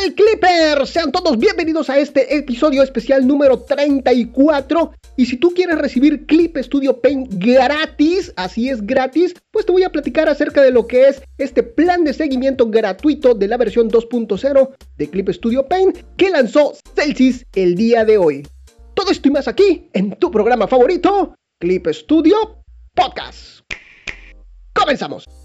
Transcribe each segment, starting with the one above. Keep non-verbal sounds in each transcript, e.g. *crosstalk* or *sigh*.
tal, Clippers? Sean todos bienvenidos a este episodio especial número 34. Y si tú quieres recibir Clip Studio Paint gratis, así es gratis, pues te voy a platicar acerca de lo que es este plan de seguimiento gratuito de la versión 2.0 de Clip Studio Paint que lanzó Celsius el día de hoy. Todo esto y más aquí en tu programa favorito, Clip Studio Podcast. Comenzamos.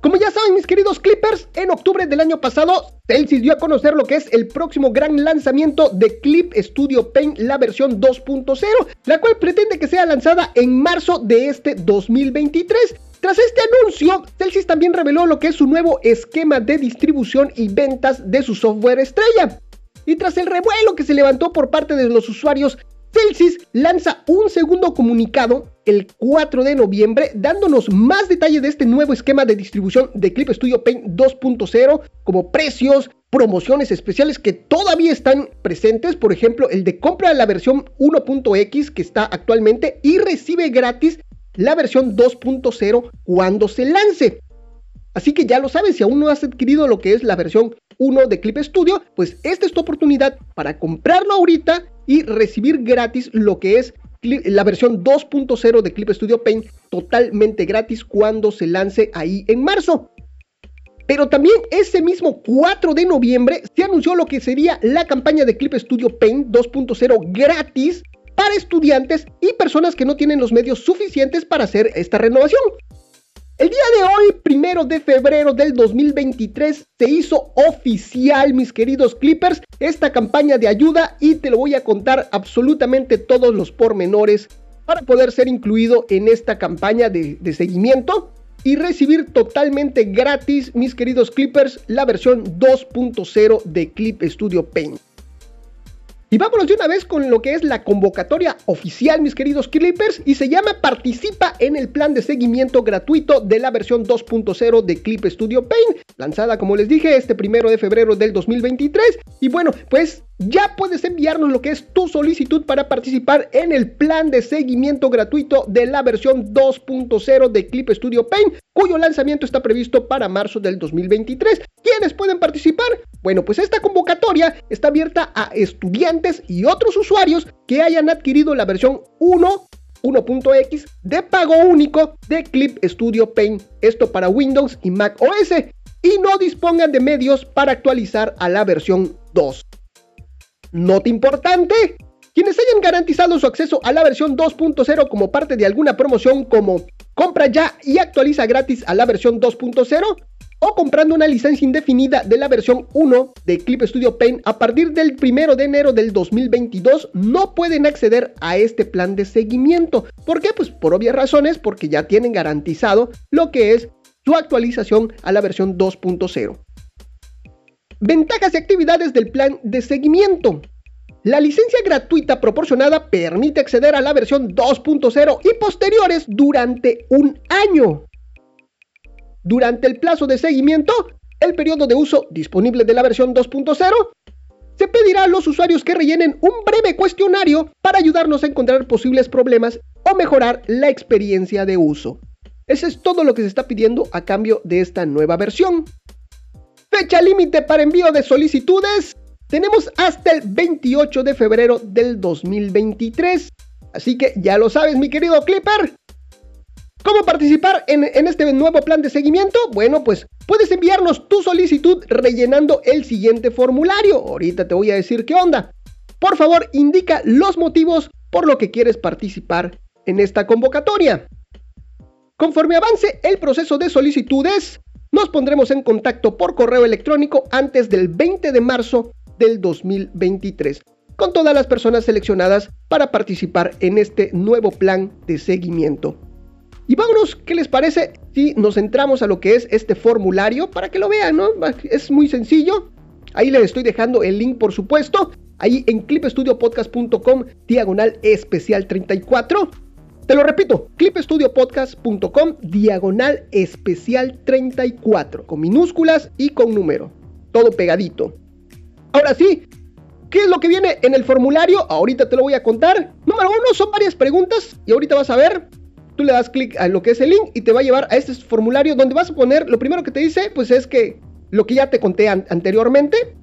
Como ya saben mis queridos Clippers, en octubre del año pasado, Celsius dio a conocer lo que es el próximo gran lanzamiento de Clip Studio Paint, la versión 2.0, la cual pretende que sea lanzada en marzo de este 2023. Tras este anuncio, Celsius también reveló lo que es su nuevo esquema de distribución y ventas de su software estrella. Y tras el revuelo que se levantó por parte de los usuarios Celsius lanza un segundo comunicado el 4 de noviembre dándonos más detalle de este nuevo esquema de distribución de Clip Studio Paint 2.0 como precios, promociones especiales que todavía están presentes, por ejemplo el de compra de la versión 1.x que está actualmente y recibe gratis la versión 2.0 cuando se lance. Así que ya lo sabes, si aún no has adquirido lo que es la versión 1 de Clip Studio, pues esta es tu oportunidad para comprarlo ahorita y recibir gratis lo que es la versión 2.0 de Clip Studio Paint totalmente gratis cuando se lance ahí en marzo. Pero también ese mismo 4 de noviembre se anunció lo que sería la campaña de Clip Studio Paint 2.0 gratis para estudiantes y personas que no tienen los medios suficientes para hacer esta renovación. El día de hoy, primero de febrero del 2023, se hizo oficial, mis queridos Clippers, esta campaña de ayuda y te lo voy a contar absolutamente todos los pormenores para poder ser incluido en esta campaña de, de seguimiento y recibir totalmente gratis, mis queridos Clippers, la versión 2.0 de Clip Studio Paint. Y vámonos de una vez con lo que es la convocatoria oficial, mis queridos Clippers, y se llama Participa en el plan de seguimiento gratuito de la versión 2.0 de Clip Studio Paint, lanzada, como les dije, este primero de febrero del 2023. Y bueno, pues ya puedes enviarnos lo que es tu solicitud para participar en el plan de seguimiento gratuito de la versión 2.0 de Clip Studio Paint, cuyo lanzamiento está previsto para marzo del 2023. ¿Quiénes pueden participar? Bueno, pues esta convocatoria está abierta a estudiantes y otros usuarios que hayan adquirido la versión 1 1.x de pago único de Clip Studio Paint, esto para Windows y Mac OS, y no dispongan de medios para actualizar a la versión 2. Nota importante. Quienes hayan garantizado su acceso a la versión 2.0 como parte de alguna promoción como compra ya y actualiza gratis a la versión 2.0 o comprando una licencia indefinida de la versión 1 de Clip Studio Paint a partir del 1 de enero del 2022 no pueden acceder a este plan de seguimiento. ¿Por qué? Pues por obvias razones, porque ya tienen garantizado lo que es su actualización a la versión 2.0. Ventajas y actividades del plan de seguimiento. La licencia gratuita proporcionada permite acceder a la versión 2.0 y posteriores durante un año. Durante el plazo de seguimiento, el periodo de uso disponible de la versión 2.0, se pedirá a los usuarios que rellenen un breve cuestionario para ayudarnos a encontrar posibles problemas o mejorar la experiencia de uso. Ese es todo lo que se está pidiendo a cambio de esta nueva versión. Fecha límite para envío de solicitudes. Tenemos hasta el 28 de febrero del 2023. Así que ya lo sabes, mi querido Clipper. ¿Cómo participar en, este nuevo plan de seguimiento? Bueno, pues puedes enviarnos tu solicitud rellenando el siguiente formulario. Ahorita te voy a decir qué onda. Por favor, indica los motivos por lo que quieres participar en esta convocatoria. Conforme avance el proceso de solicitudes, nos pondremos en contacto por correo electrónico antes del 20 de marzo del 2023 con todas las personas seleccionadas para participar en este nuevo plan de seguimiento. Y vámonos, ¿qué les parece si nos entramos a lo que es este formulario para que lo vean, ¿no? Es muy sencillo. Ahí les estoy dejando el link, por supuesto. Ahí en clipstudiopodcast.com, diagonal especial 34. Te lo repito, clipstudiopodcast.com diagonal especial 34, con minúsculas y con número. Todo pegadito. Ahora sí, ¿qué es lo que viene en el formulario? Ahorita te lo voy a contar. Número uno, son varias preguntas y ahorita vas a ver. Tú le das clic a lo que es el link y te va a llevar a este formulario donde vas a poner, lo primero que te dice, pues es que lo que ya te conté anteriormente.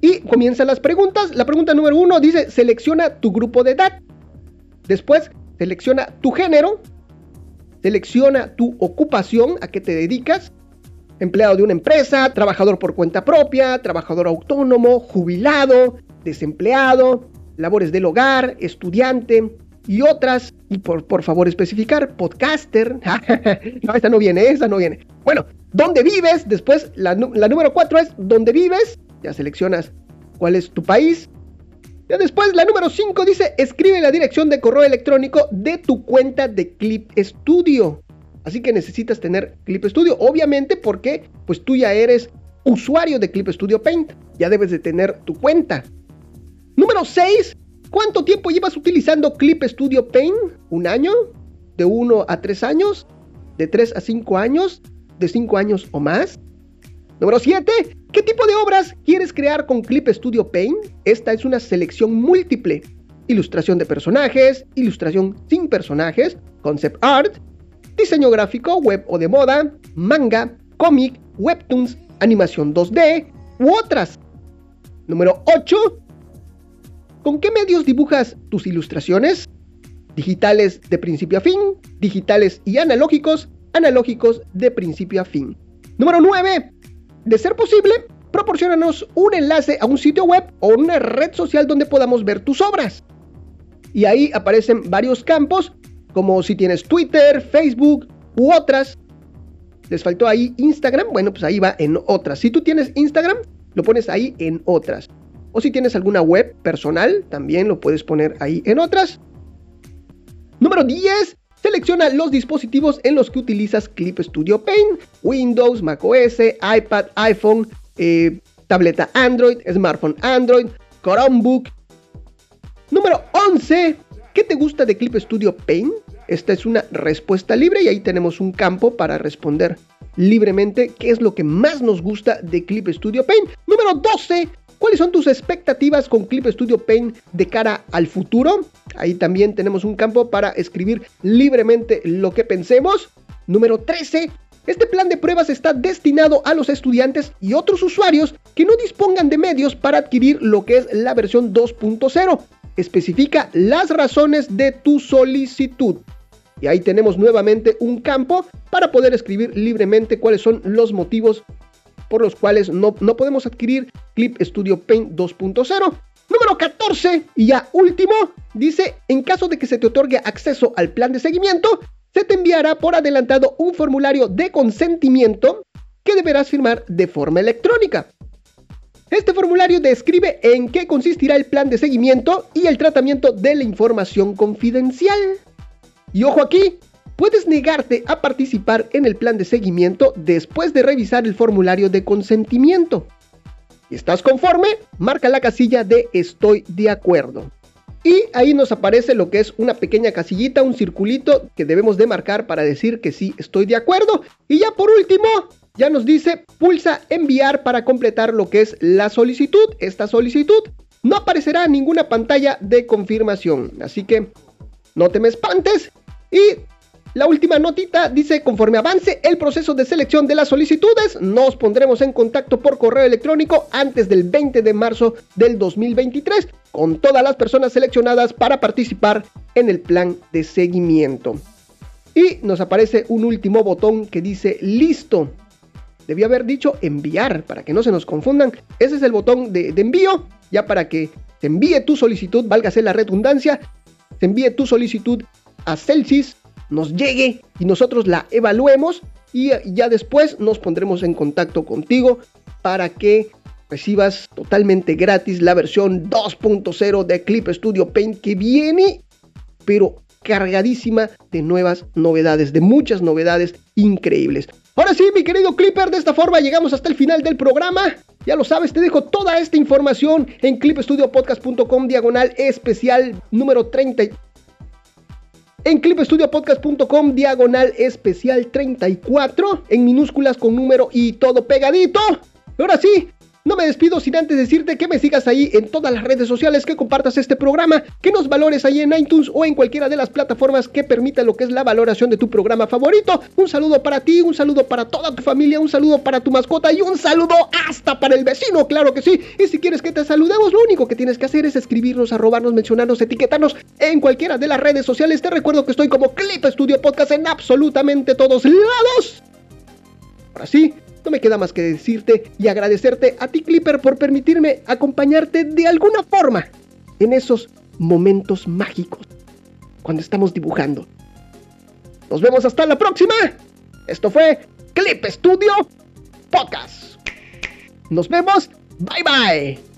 Y comienzan las preguntas. La pregunta número uno dice, selecciona tu grupo de edad. Después, selecciona tu género. Selecciona tu ocupación, a qué te dedicas. Empleado de una empresa, trabajador por cuenta propia, trabajador autónomo, jubilado, desempleado, labores del hogar, estudiante y otras. Y por, por favor especificar, podcaster. *laughs* no, esta no viene, esa no viene. Bueno, ¿dónde vives? Después, la, número cuatro es ¿dónde vives? Ya seleccionas cuál es tu país. Ya después, la número 5 dice, escribe la dirección de correo electrónico de tu cuenta de Clip Studio. Así que necesitas tener Clip Studio, obviamente porque pues tú ya eres usuario de Clip Studio Paint, ya debes de tener tu cuenta. Número 6, ¿cuánto tiempo llevas utilizando Clip Studio Paint? ¿Un año? ¿De 1 a 3 años? ¿De 3 a 5 años? ¿De 5 años o más? Número 7. ¿Qué tipo de obras quieres crear con Clip Studio Paint? Esta es una selección múltiple. Ilustración de personajes, ilustración sin personajes, concept art, diseño gráfico, web o de moda, manga, cómic, webtoons, animación 2D u otras. Número 8. ¿Con qué medios dibujas tus ilustraciones? Digitales de principio a fin, digitales y analógicos, analógicos de principio a fin. Número 9. De ser posible, proporcionanos un enlace a un sitio web o una red social donde podamos ver tus obras. Y ahí aparecen varios campos, como si tienes Twitter, Facebook u otras. Les faltó ahí Instagram, bueno, pues ahí va en otras. Si tú tienes Instagram, lo pones ahí en otras. O si tienes alguna web personal, también lo puedes poner ahí en otras. Número 10. Selecciona los dispositivos en los que utilizas Clip Studio Paint, Windows, macOS, iPad, iPhone, eh, tableta Android, smartphone Android, Chromebook. Número 11. ¿Qué te gusta de Clip Studio Paint? Esta es una respuesta libre y ahí tenemos un campo para responder libremente qué es lo que más nos gusta de Clip Studio Paint. Número 12. ¿Cuáles son tus expectativas con Clip Studio Paint de cara al futuro? Ahí también tenemos un campo para escribir libremente lo que pensemos. Número 13. Este plan de pruebas está destinado a los estudiantes y otros usuarios que no dispongan de medios para adquirir lo que es la versión 2.0. Especifica las razones de tu solicitud. Y ahí tenemos nuevamente un campo para poder escribir libremente cuáles son los motivos por los cuales no, no podemos adquirir Clip Studio Paint 2.0. Número 14 y ya último, dice, en caso de que se te otorgue acceso al plan de seguimiento, se te enviará por adelantado un formulario de consentimiento que deberás firmar de forma electrónica. Este formulario describe en qué consistirá el plan de seguimiento y el tratamiento de la información confidencial. Y ojo aquí, puedes negarte a participar en el plan de seguimiento después de revisar el formulario de consentimiento. Estás conforme, marca la casilla de estoy de acuerdo. Y ahí nos aparece lo que es una pequeña casillita, un circulito que debemos de marcar para decir que sí estoy de acuerdo. Y ya por último, ya nos dice pulsa enviar para completar lo que es la solicitud. Esta solicitud no aparecerá ninguna pantalla de confirmación. Así que no te me espantes y la última notita dice, conforme avance el proceso de selección de las solicitudes, nos pondremos en contacto por correo electrónico antes del 20 de marzo del 2023 con todas las personas seleccionadas para participar en el plan de seguimiento. Y nos aparece un último botón que dice listo. Debía haber dicho enviar para que no se nos confundan. Ese es el botón de, de envío, ya para que se envíe tu solicitud, válgase la redundancia, se envíe tu solicitud a Celsius nos llegue y nosotros la evaluemos y ya después nos pondremos en contacto contigo para que recibas totalmente gratis la versión 2.0 de Clip Studio Paint que viene pero cargadísima de nuevas novedades, de muchas novedades increíbles. Ahora sí, mi querido Clipper, de esta forma llegamos hasta el final del programa. Ya lo sabes, te dejo toda esta información en clipstudiopodcast.com diagonal especial número 30 en clipstudiopodcast.com diagonal especial 34 en minúsculas con número y todo pegadito. Ahora sí, No me despido sin antes decirte que me sigas ahí en todas las redes sociales, que compartas este programa, que nos valores ahí en iTunes o en cualquiera de las plataformas que permita lo que es la valoración de tu programa favorito. Un saludo para ti, un saludo para toda tu familia, un saludo para tu mascota y un saludo hasta para el vecino, claro que sí. Y si quieres que te saludemos, lo único que tienes que hacer es escribirnos, arrobarnos, mencionarnos, etiquetarnos en cualquiera de las redes sociales. Te recuerdo que estoy como Clip Studio Podcast en absolutamente todos lados. Ahora sí, no me queda más que decirte y agradecerte a ti Clipper por permitirme acompañarte de alguna forma en esos momentos mágicos cuando estamos dibujando. Nos vemos hasta la próxima. Esto fue Clip Studio Podcast. Nos vemos. Bye bye.